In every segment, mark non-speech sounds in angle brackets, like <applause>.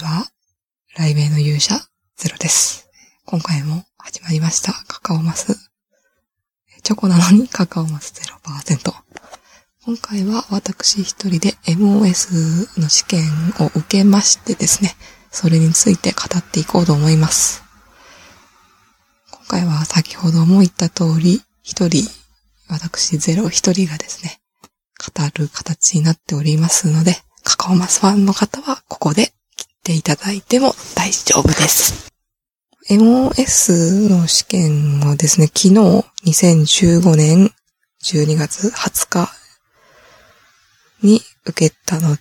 は。雷鳴の勇者ゼロです。今回も始まりました。カカオマス。チョコなのにカカオマス0%。今回は私一人で MOS の試験を受けましてですね、それについて語っていこうと思います。今回は先ほども言った通り、一人、私ゼロ一人がですね、語る形になっておりますので、カカオマスファンの方はここでっていただいても大丈夫です。MOS の試験をですね、昨日2015年12月20日に受けたの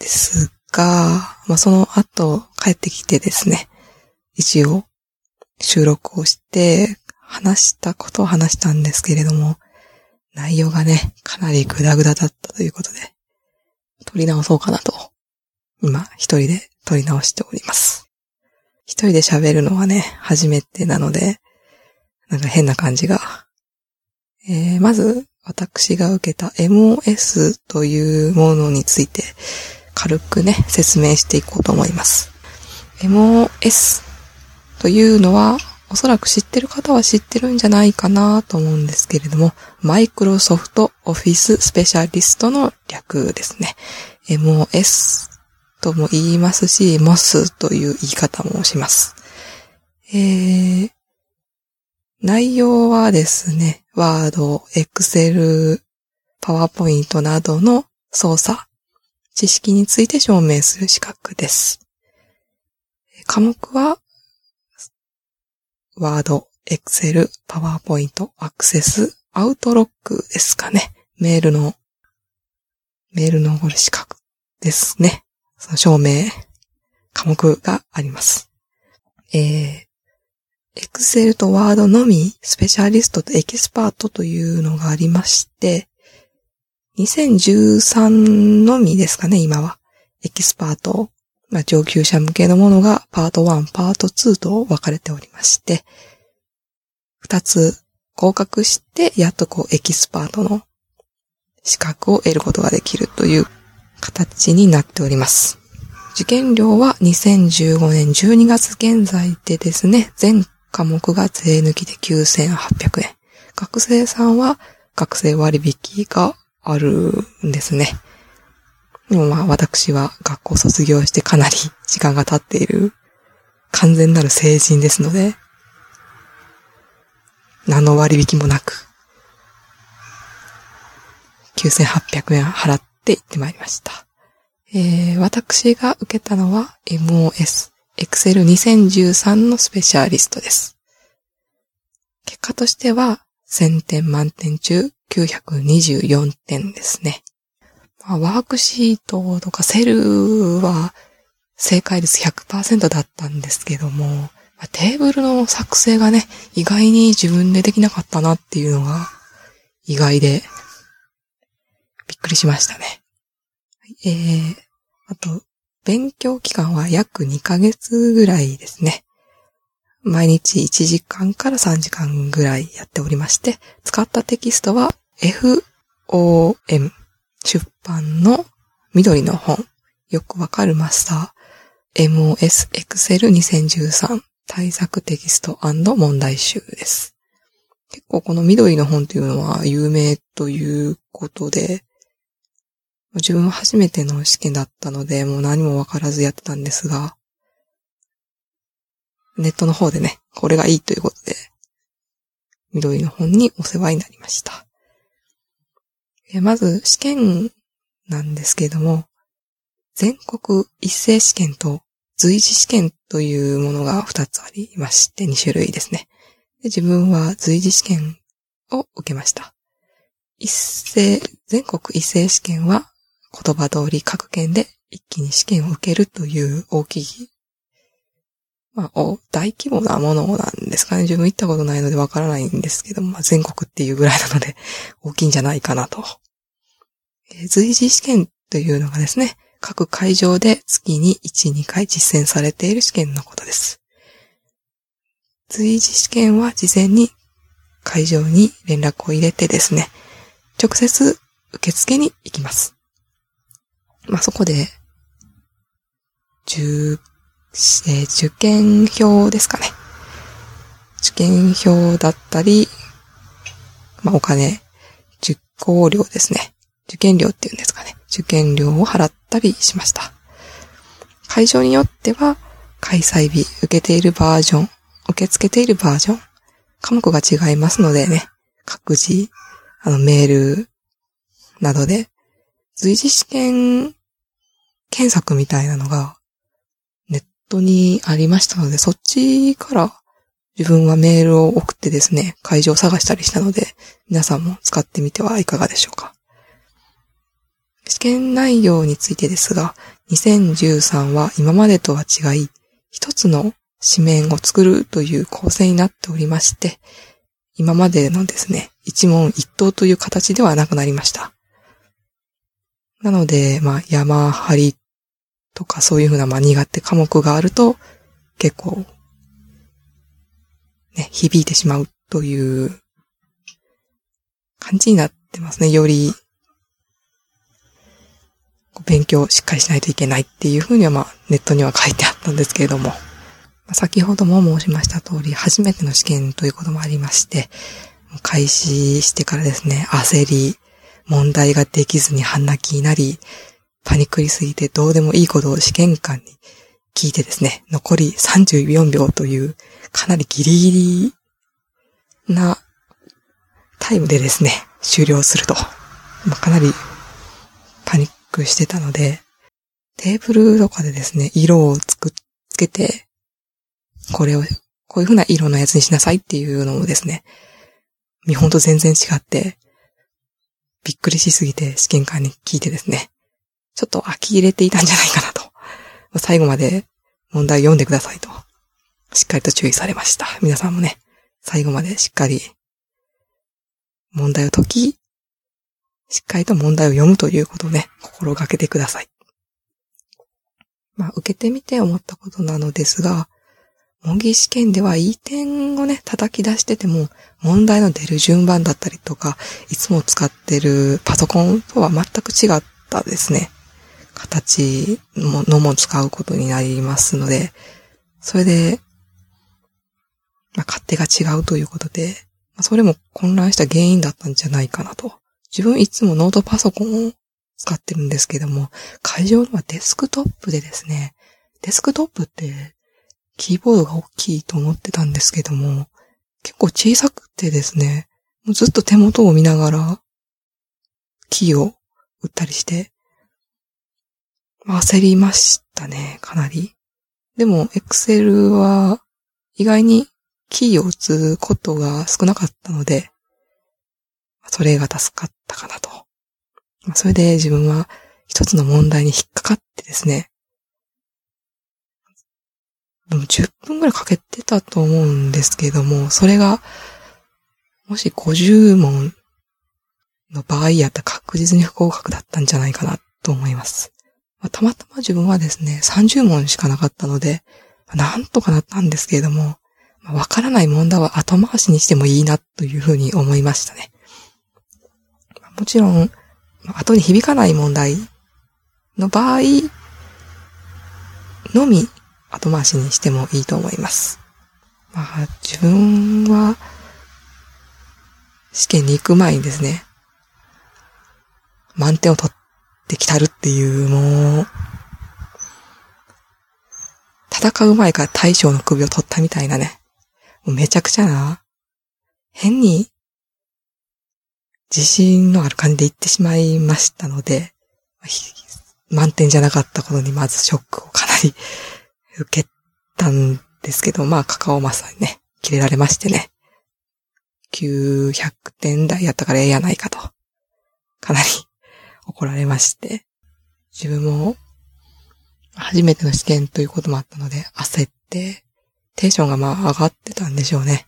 ですが、まあ、その後帰ってきてですね、一応収録をして話したことを話したんですけれども、内容がね、かなりグダグダだったということで、撮り直そうかなと、今一人で撮り直しております。一人で喋るのはね、初めてなので、なんか変な感じが。えー、まず、私が受けた MOS というものについて、軽くね、説明していこうと思います。MOS というのは、おそらく知ってる方は知ってるんじゃないかなと思うんですけれども、マイクロソフトオフィススペシャリストの略ですね。MOS とも言いますし、MOS という言い方もします。えー、内容はですね、Word、Excel、PowerPoint などの操作、知識について証明する資格です。科目は、Word、Excel、PowerPoint、Access、Outlook ですかね。メールの、メールの資格ですね。その証明、科目があります。えー、Excel と Word のみ、スペシャリストとエキスパートというのがありまして、2013のみですかね、今は。エキスパート、まあ、上級者向けのものがパート1、パート2と分かれておりまして、二つ合格して、やっとこうエキスパートの資格を得ることができるという形になっております。受験料は2015年12月現在でですね、全科目が税抜きで9800円。学生さんは学生割引があるんですね。でもまあ私は学校卒業してかなり時間が経っている完全なる成人ですので、何の割引もなく、9800円払って行ってまいりました。えー、私が受けたのは MOS、Excel 2013のスペシャリストです。結果としては1000点満点中924点ですね。まあ、ワークシートとかセルは正解率100%だったんですけども、まあテーブルの作成がね、意外に自分でできなかったなっていうのが意外でびっくりしましたね。えー、あと、勉強期間は約2ヶ月ぐらいですね。毎日1時間から3時間ぐらいやっておりまして、使ったテキストは FOM 出版の緑の本、よくわかるマスター MOS Excel 2013対策テキスト問題集です。結構この緑の本というのは有名ということで、自分は初めての試験だったので、もう何もわからずやってたんですが、ネットの方でね、これがいいということで、緑の本にお世話になりました。えまず、試験なんですけれども、全国一斉試験と随時試験というものが2つありまして、2種類ですね。で自分は随時試験を受けました。一斉、全国一斉試験は言葉通り各県で一気に試験を受けるという大きい、まあ、大規模なものなんですかね。自分行ったことないのでわからないんですけど、まあ、全国っていうぐらいなので <laughs> 大きいんじゃないかなと。え随時試験というのがですね、各会場で月に1、2回実践されている試験のことです。随時試験は事前に会場に連絡を入れてですね、直接受付に行きます。まあ、そこで受、えー、受験票ですかね。受験票だったり、まあ、お金、受講料ですね。受験料っていうんですかね。受験料を払ったりしました。会場によっては、開催日、受けているバージョン、受け付けているバージョン、科目が違いますのでね、各自、あの、メールなどで、随時試験検索みたいなのが、ネットにありましたので、そっちから自分はメールを送ってですね、会場を探したりしたので、皆さんも使ってみてはいかがでしょうか。試験内容についてですが、2013は今までとは違い、一つの紙面を作るという構成になっておりまして、今までのですね、一問一答という形ではなくなりました。なので、まあ、山張りとかそういうふうな、まあ、苦手科目があると、結構、ね、響いてしまうという感じになってますね。より、勉強しっかりしないといけないっていうふうには、まあ、ネットには書いてあったんですけれども、先ほども申しました通り、初めての試験ということもありまして、開始してからですね、焦り、問題ができずに半泣きになり、パニックりすぎてどうでもいいことを試験官に聞いてですね、残り34秒というかなりギリギリなタイムでですね、終了すると。まあ、かなりパニックしてたので、テーブルとかでですね、色をつくっ、つけて、これを、こういう風な色のやつにしなさいっていうのをですね、見本と全然違って、びっくりしすぎて試験官に聞いてですね、ちょっと呆入れていたんじゃないかなと。最後まで問題読んでくださいと。しっかりと注意されました。皆さんもね、最後までしっかり問題を解き、しっかりと問題を読むということをね、心がけてください。まあ、受けてみて思ったことなのですが、模擬試験ではいい点をね、叩き出してても、問題の出る順番だったりとか、いつも使ってるパソコンとは全く違ったですね。形のも使うことになりますので、それで、まあ、勝手が違うということで、まあ、それも混乱した原因だったんじゃないかなと。自分いつもノートパソコンを使ってるんですけども、会場はデスクトップでですね、デスクトップってキーボードが大きいと思ってたんですけども、結構小さくてですね、もうずっと手元を見ながら、キーを打ったりして、焦りましたね、かなり。でも、エクセルは意外にキーを打つことが少なかったので、それが助かったかなと。それで自分は一つの問題に引っかかってですね、10分くらいかけてたと思うんですけども、それが、もし50問の場合やったら確実に不合格だったんじゃないかなと思います。まあ、たまたま自分はですね、30問しかなかったので、なんとかなったんですけれども、わ、まあ、からない問題は後回しにしてもいいなというふうに思いましたね。もちろん、後に響かない問題の場合のみ後回しにしてもいいと思います。まあ、自分は、試験に行く前にですね、満点を取ってきたるっていう、もう、戦う前から大将の首を取ったみたいなね、めちゃくちゃな、変に、自信のある感じで言ってしまいましたので、満点じゃなかったことにまずショックをかなり受けたんですけど、まあ、カカオマスにね、切れられましてね。900点台やったからええやないかと。かなり <laughs> 怒られまして。自分も、初めての試験ということもあったので、焦って、テンションがまあ上がってたんでしょうね。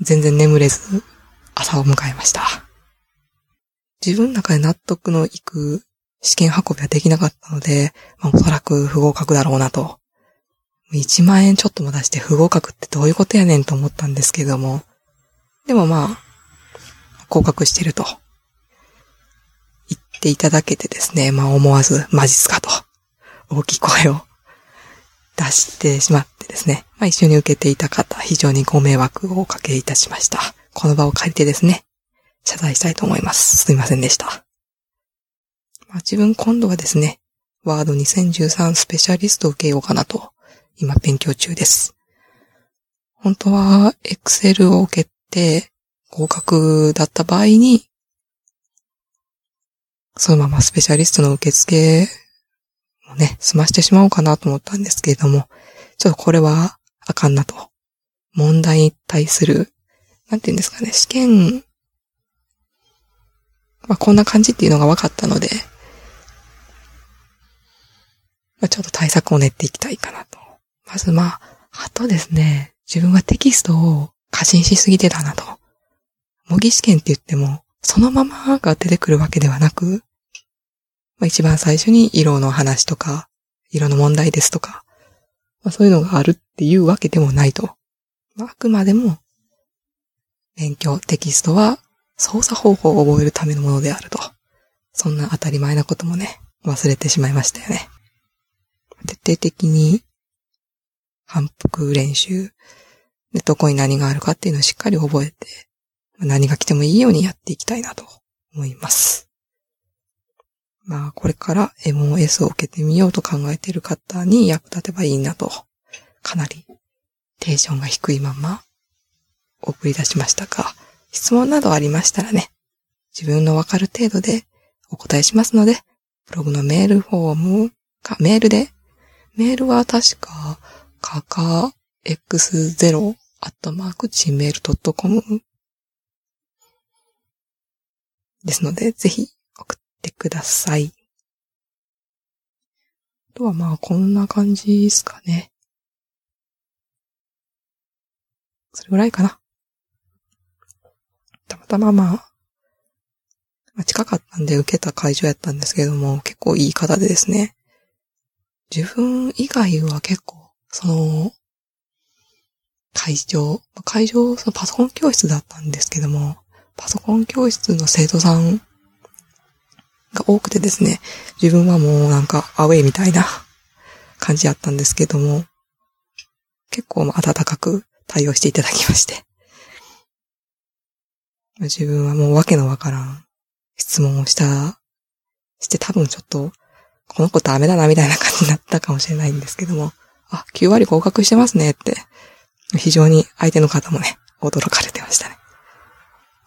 全然眠れず、朝を迎えました。自分の中で納得のいく試験運びはできなかったので、まあ、おそらく不合格だろうなと1万円ちょっとも出して不合格ってどういうことやねんと思ったんですけども、でもまあ、合格してると言っていただけてですね、まあ思わずマジっすかと大きい声を出してしまってですね。まあ一緒に受けていた方、非常にご迷惑をおかけいたしました。この場を借りてですね、謝罪したいと思います。すいませんでした。まあ、自分今度はですね、ワード2013スペシャリストを受けようかなと、今勉強中です。本当は、エクセルを受けて、合格だった場合に、そのままスペシャリストの受付をね、済ましてしまおうかなと思ったんですけれども、ちょっとこれはあかんなと。問題に対する、なんて言うんですかね、試験、まあ、こんな感じっていうのが分かったので、まあ、ちょっと対策を練っていきたいかなと。まずまあ、あとですね、自分はテキストを過信しすぎてたなと。模擬試験って言っても、そのままが出てくるわけではなく、まあ、一番最初に色の話とか、色の問題ですとか、まあ、そういうのがあるっていうわけでもないと。まあ、あくまでも、勉強、テキストは操作方法を覚えるためのものであると。そんな当たり前なこともね、忘れてしまいましたよね。徹底的に反復練習。でどこに何があるかっていうのをしっかり覚えて、何が来てもいいようにやっていきたいなと思います。まあ、これから MOS を受けてみようと考えている方に役立てばいいなと、かなりテンションが低いまま送り出しましたが、質問などありましたらね、自分のわかる程度でお答えしますので、ブログのメールフォームかメールで？メールは確か、かか x0 アットマーク gmail.com ですので、ぜひ送ってください。あとはまあ、こんな感じですかね。それぐらいかな。たまたまま、まあ、近かったんで受けた会場やったんですけども、結構いい方でですね。自分以外は結構、その、会場、会場、そのパソコン教室だったんですけども、パソコン教室の生徒さんが多くてですね、自分はもうなんかアウェイみたいな感じやったんですけども、結構温かく対応していただきまして。自分はもうわけのわからん質問をした、して多分ちょっとこの子ダメだなみたいな感じになったかもしれないんですけども、あ、9割合格してますねって、非常に相手の方もね、驚かれてましたね。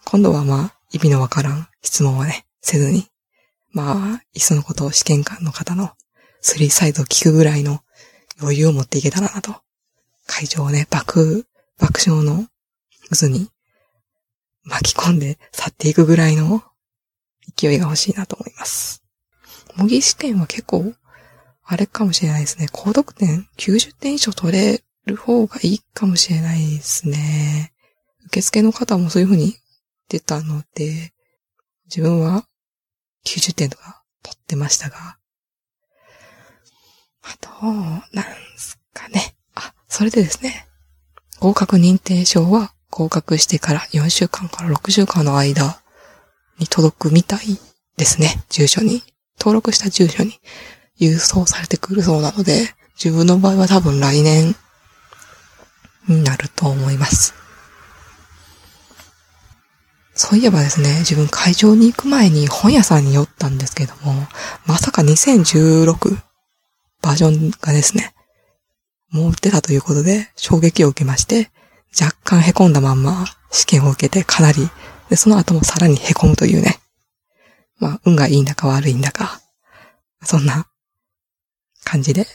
今度はまあ、意味のわからん質問はね、せずに、まあ、いっそのことを試験官の方のスリーサイドを聞くぐらいの余裕を持っていけたらなと。会場をね、爆、爆笑の渦に巻き込んで去っていくぐらいの勢いが欲しいなと思います。模擬試験は結構、あれかもしれないですね。高得点？90点以上取れる方がいいかもしれないですね。受付の方もそういう風に出たので、自分は90点とか取ってましたが、あと、なんすかね。あ、それでですね、合格認定証は合格してから4週間から6週間の間に届くみたいですね、住所に。登録した住所に郵送されてくるそうなので、自分の場合は多分来年になると思います。そういえばですね、自分会場に行く前に本屋さんに寄ったんですけども、まさか2016バージョンがですね、もう売ってたということで衝撃を受けまして、若干凹んだまんま試験を受けてかなり、で、その後もさらに凹むというね、まあ、運がいいんだか悪いんだか、そんな感じで、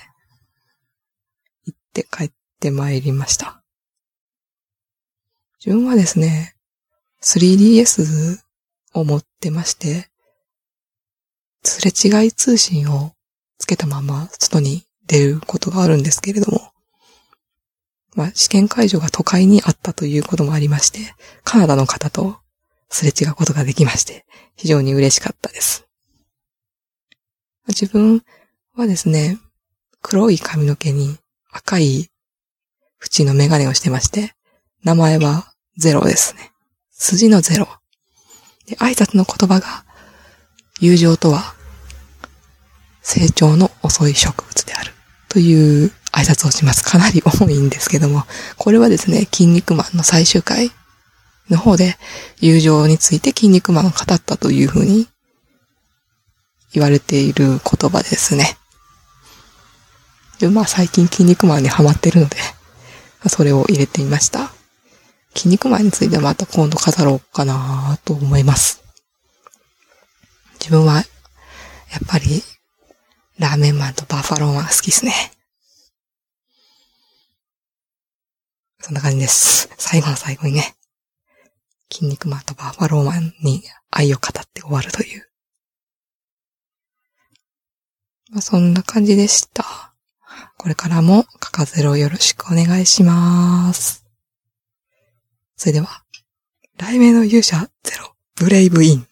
行って帰って参りました。自分はですね、3DS を持ってまして、すれ違い通信をつけたまま外に出ることがあるんですけれども、まあ、試験会場が都会にあったということもありまして、カナダの方とすれ違うことができまして、非常に嬉しかったです。自分はですね、黒い髪の毛に赤い縁のメガネをしてまして、名前はゼロですね。筋のゼロ。で、挨拶の言葉が、友情とは成長の遅い植物であるという挨拶をします。かなり多いんですけども、これはですね、筋肉マンの最終回の方で、友情について筋肉マンを語ったというふうに言われている言葉ですね。で、まあ最近筋肉マンにハマってるので、それを入れてみました。筋肉マンについてはまた今度語ろうかなと思います。自分は、やっぱり、ラーメンマンとバッファローマン好きですね。そんな感じです。最後の最後にね、筋肉マンとバッファローマンに愛を語って終わるという。まあ、そんな感じでした。これからもカカゼロよろしくお願いします。それでは、題名の勇者ゼロ、ブレイブイン。